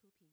出品。